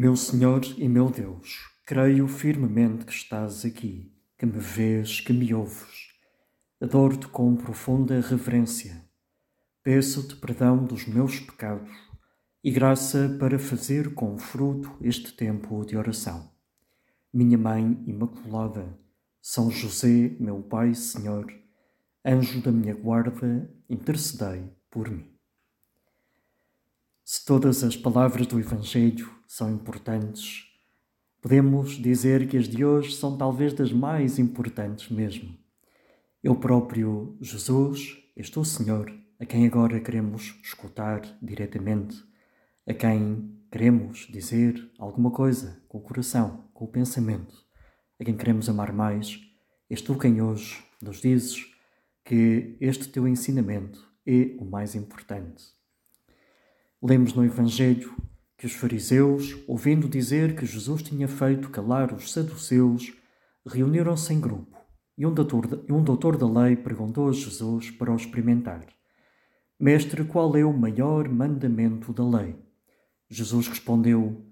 Meu Senhor e meu Deus, creio firmemente que estás aqui, que me vês, que me ouves. Adoro-te com profunda reverência. Peço-te perdão dos meus pecados e graça para fazer com fruto este tempo de oração. Minha Mãe Imaculada, São José, meu Pai Senhor, anjo da minha guarda, intercedei por mim. Se todas as palavras do Evangelho são importantes, podemos dizer que as de hoje são talvez das mais importantes mesmo. Eu próprio, Jesus, este o Senhor, a quem agora queremos escutar diretamente, a quem queremos dizer alguma coisa com o coração, com o pensamento, a quem queremos amar mais, és tu quem hoje nos dizes que este teu ensinamento é o mais importante. Lemos no Evangelho que os fariseus, ouvindo dizer que Jesus tinha feito calar os saduceus, reuniram-se em grupo e um doutor, um doutor da lei perguntou a Jesus para o experimentar: Mestre, qual é o maior mandamento da lei? Jesus respondeu: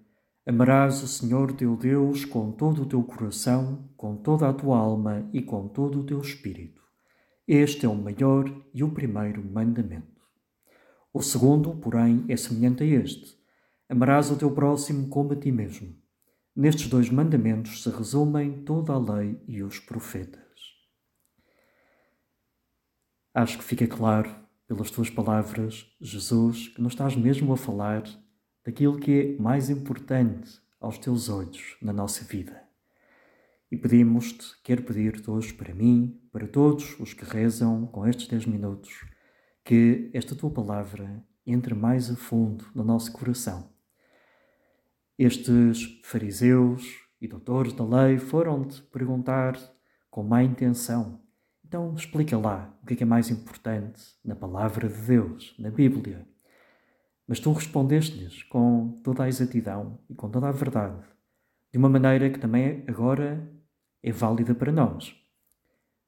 Amarás o Senhor teu Deus com todo o teu coração, com toda a tua alma e com todo o teu espírito. Este é o maior e o primeiro mandamento. O segundo, porém, é semelhante a este: Amarás o teu próximo como a ti mesmo. Nestes dois mandamentos se resumem toda a lei e os profetas. Acho que fica claro, pelas tuas palavras, Jesus, que não estás mesmo a falar daquilo que é mais importante aos teus olhos na nossa vida. E pedimos-te, quero pedir-te hoje para mim, para todos os que rezam com estes 10 minutos, que esta tua palavra entre mais a fundo no nosso coração. Estes fariseus e doutores da lei foram-te perguntar com má intenção então explica lá o que é, que é mais importante na palavra de Deus, na Bíblia. Mas tu respondeste-lhes com toda a exatidão e com toda a verdade, de uma maneira que também agora é válida para nós.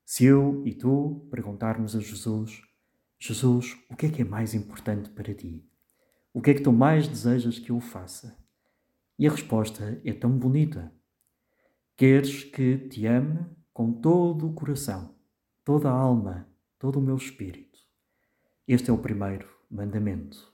Se eu e tu perguntarmos a Jesus, Jesus, o que é que é mais importante para ti? O que é que tu mais desejas que eu faça? E a resposta é tão bonita. Queres que te ame com todo o coração toda a alma, todo o meu espírito. Este é o primeiro mandamento.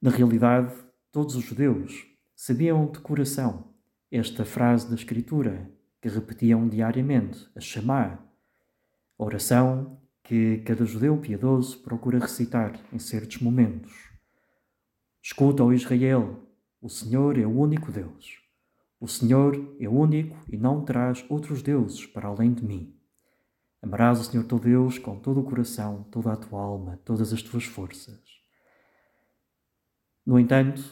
Na realidade, todos os judeus sabiam de coração esta frase da Escritura que repetiam diariamente, a chamar, oração que cada judeu piedoso procura recitar em certos momentos. Escuta, ó Israel, o Senhor é o único Deus. O Senhor é único e não terás outros deuses para além de mim. Amarás o Senhor teu Deus com todo o coração, toda a tua alma, todas as tuas forças. No entanto,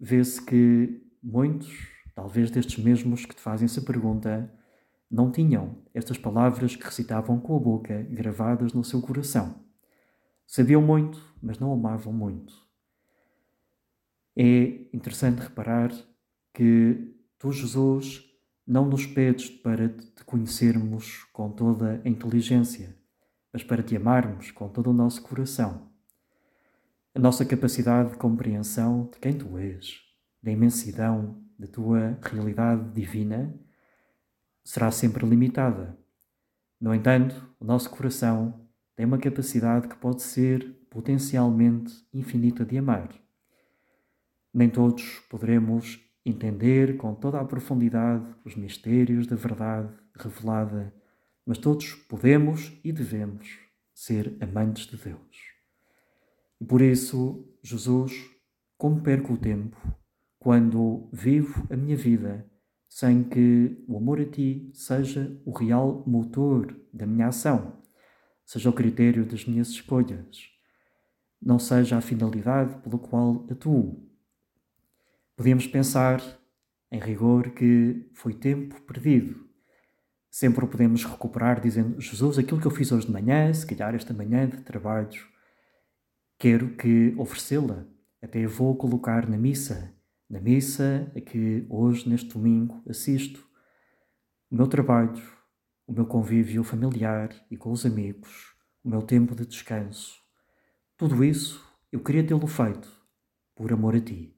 vê-se que muitos, talvez destes mesmos que te fazem essa pergunta, não tinham estas palavras que recitavam com a boca gravadas no seu coração. Sabiam muito, mas não amavam muito. É interessante reparar que Tu, Jesus, não nos pedes para te conhecermos com toda a inteligência, mas para te amarmos com todo o nosso coração. A nossa capacidade de compreensão de quem tu és, da imensidão da tua realidade divina, será sempre limitada. No entanto, o nosso coração tem uma capacidade que pode ser potencialmente infinita de amar. Nem todos poderemos entender com toda a profundidade os mistérios da verdade revelada, mas todos podemos e devemos ser amantes de Deus. E por isso, Jesus, como perco o tempo quando vivo a minha vida sem que o amor a ti seja o real motor da minha ação, seja o critério das minhas escolhas, não seja a finalidade pela qual atuo, Podíamos pensar, em rigor, que foi tempo perdido. Sempre o podemos recuperar dizendo: Jesus, aquilo que eu fiz hoje de manhã, se calhar esta manhã de trabalho, quero que oferecê-la. Até vou colocar na missa, na missa a que hoje, neste domingo, assisto. O meu trabalho, o meu convívio familiar e com os amigos, o meu tempo de descanso. Tudo isso eu queria tê-lo feito por amor a ti.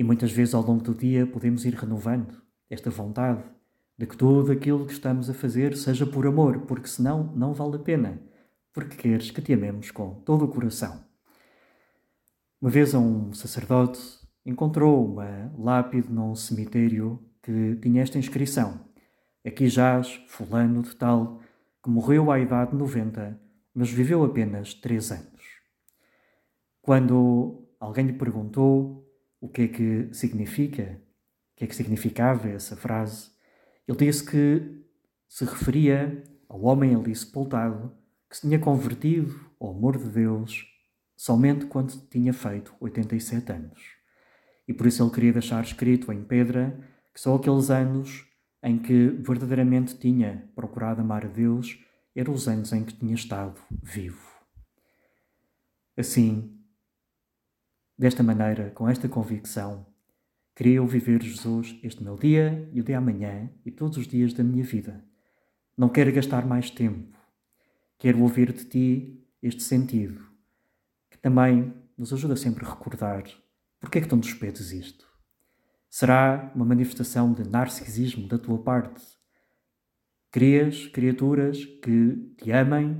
E muitas vezes ao longo do dia podemos ir renovando esta vontade de que tudo aquilo que estamos a fazer seja por amor, porque senão não vale a pena, porque queres que te amemos com todo o coração. Uma vez um sacerdote encontrou uma lápide num cemitério que tinha esta inscrição: Aqui jaz Fulano de Tal, que morreu à idade de 90, mas viveu apenas três anos. Quando alguém lhe perguntou o que é que significa, o que é que significava essa frase, ele disse que se referia ao homem ali sepultado que se tinha convertido ao amor de Deus somente quando tinha feito 87 anos. E por isso ele queria deixar escrito em pedra que só aqueles anos em que verdadeiramente tinha procurado amar a Deus eram os anos em que tinha estado vivo. Assim, desta maneira, com esta convicção, queria eu viver Jesus este meu dia e o de amanhã e todos os dias da minha vida. Não quero gastar mais tempo. Quero ouvir de ti este sentido, que também nos ajuda sempre a recordar porque é que tu nos pedes isto. Será uma manifestação de narcisismo da tua parte? Crias criaturas que te amem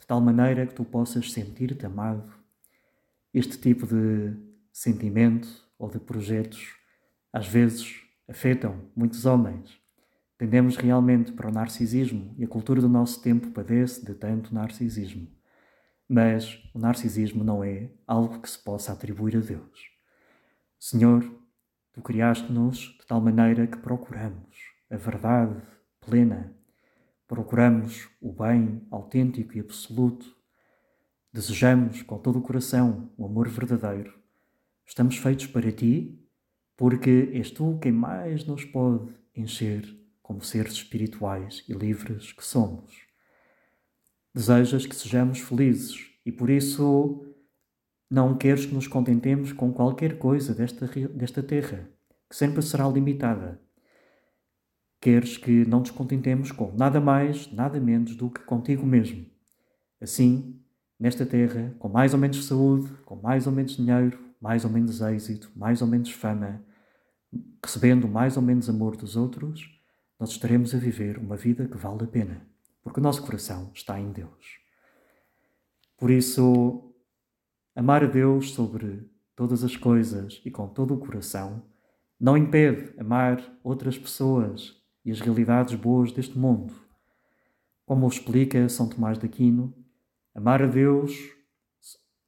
de tal maneira que tu possas sentir-te amado? Este tipo de sentimento ou de projetos às vezes afetam muitos homens. Tendemos realmente para o narcisismo e a cultura do nosso tempo padece de tanto narcisismo. Mas o narcisismo não é algo que se possa atribuir a Deus. Senhor, Tu criaste-nos de tal maneira que procuramos a verdade plena, procuramos o bem autêntico e absoluto, desejamos com todo o coração o amor verdadeiro. Estamos feitos para Ti, porque és Tu quem mais nos pode encher como seres espirituais e livres que somos. Desejas que sejamos felizes e por isso não queres que nos contentemos com qualquer coisa desta, desta terra, que sempre será limitada. Queres que não nos contentemos com nada mais, nada menos do que contigo mesmo. Assim, nesta terra, com mais ou menos saúde, com mais ou menos dinheiro, mais ou menos êxito, mais ou menos fama, recebendo mais ou menos amor dos outros, nós estaremos a viver uma vida que vale a pena, porque o nosso coração está em Deus. Por isso, Amar a Deus sobre todas as coisas e com todo o coração não impede amar outras pessoas e as realidades boas deste mundo. Como explica São Tomás de Aquino, amar a Deus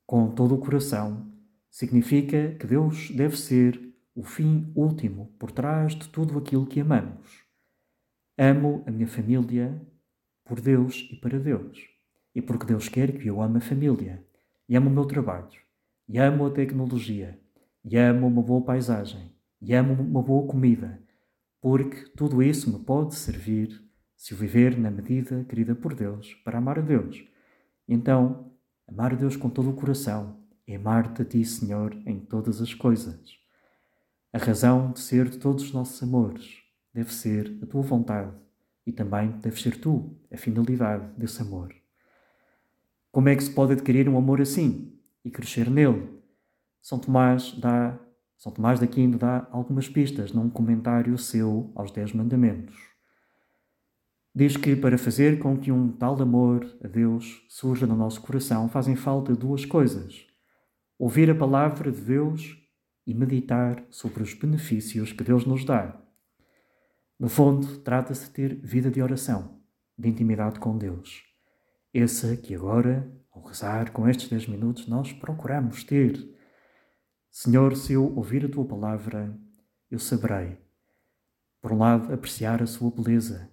com todo o coração significa que Deus deve ser o fim último por trás de tudo aquilo que amamos. Amo a minha família por Deus e para Deus, e porque Deus quer que eu ame a família e amo o meu trabalho, e amo a tecnologia, e amo uma boa paisagem, e amo uma boa comida, porque tudo isso me pode servir se eu viver na medida querida por Deus para amar a Deus. Então, amar a Deus com todo o coração é amar-te a ti, Senhor, em todas as coisas. A razão de ser de todos os nossos amores deve ser a tua vontade e também deves ser tu a finalidade desse amor. Como é que se pode adquirir um amor assim e crescer nele? São Tomás dá, São Tomás de Aquino dá algumas pistas num comentário seu aos Dez Mandamentos. Diz que para fazer com que um tal amor a Deus surja no nosso coração fazem falta duas coisas: ouvir a palavra de Deus e meditar sobre os benefícios que Deus nos dá. No fundo, trata-se de ter vida de oração, de intimidade com Deus. Essa que agora, ao rezar com estes dez minutos, nós procuramos ter. Senhor, se eu ouvir a tua palavra, eu saberei, por um lado, apreciar a sua beleza,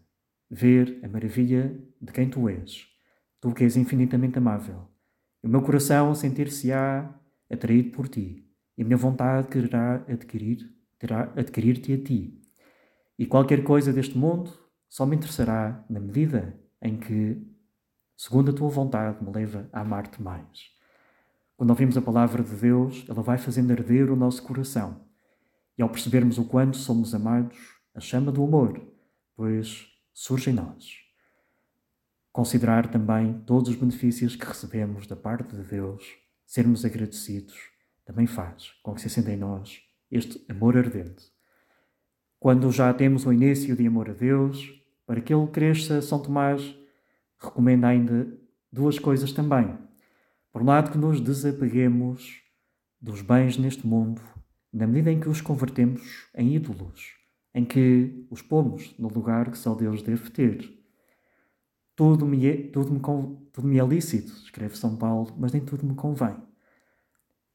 ver a maravilha de quem tu és, tu que és infinitamente amável, o meu coração sentir-se-á atraído por ti, e a minha vontade quererá adquirir, terá adquirir-te a ti. E qualquer coisa deste mundo só me interessará na medida em que, segundo a tua vontade, me leva a amar-te mais. Quando ouvimos a palavra de Deus, ela vai fazendo arder o nosso coração. E ao percebermos o quanto somos amados, a chama do amor, pois surge em nós. Considerar também todos os benefícios que recebemos da parte de Deus, sermos agradecidos, também faz com que se acenda em nós este amor ardente. Quando já temos o início de amor a Deus, para que ele cresça, São Tomás recomenda ainda duas coisas também. Por um lado, que nos desapeguemos dos bens neste mundo, na medida em que os convertemos em ídolos, em que os pomos no lugar que só Deus deve ter. Tudo me é, tudo me, tudo me é lícito, escreve São Paulo, mas nem tudo me convém.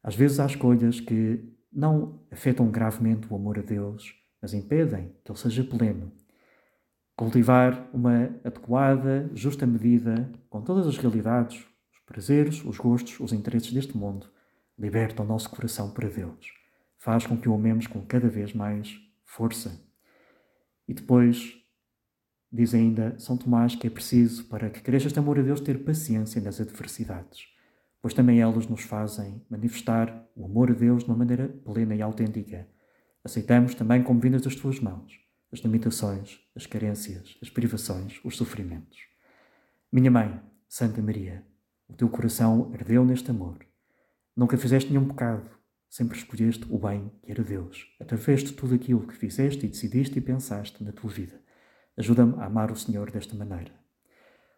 Às vezes há escolhas que não afetam gravemente o amor a Deus, mas impedem que ele seja pleno. Cultivar uma adequada, justa medida com todas as realidades, os prazeres, os gostos, os interesses deste mundo, liberta o nosso coração para Deus. Faz com que o amemos com cada vez mais força. E depois, diz ainda São Tomás que é preciso, para que cresça este amor a Deus, ter paciência nas adversidades pois também elas nos fazem manifestar o amor a Deus de uma maneira plena e autêntica. Aceitamos também como vindas das tuas mãos as limitações, as carências, as privações, os sofrimentos. Minha mãe, Santa Maria, o teu coração ardeu neste amor. Nunca fizeste nenhum pecado, sempre escolheste o bem que era Deus, através de tudo aquilo que fizeste e decidiste e pensaste na tua vida. Ajuda-me a amar o Senhor desta maneira.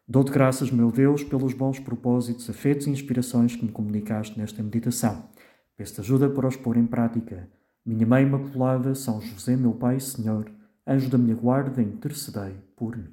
Dou-te graças, meu Deus, pelos bons propósitos, afetos e inspirações que me comunicaste nesta meditação. Peço-te ajuda para os pôr em prática. Minha Mãe Imaculada, São José, meu Pai e Senhor, anjo da minha guarda, intercedei por mim.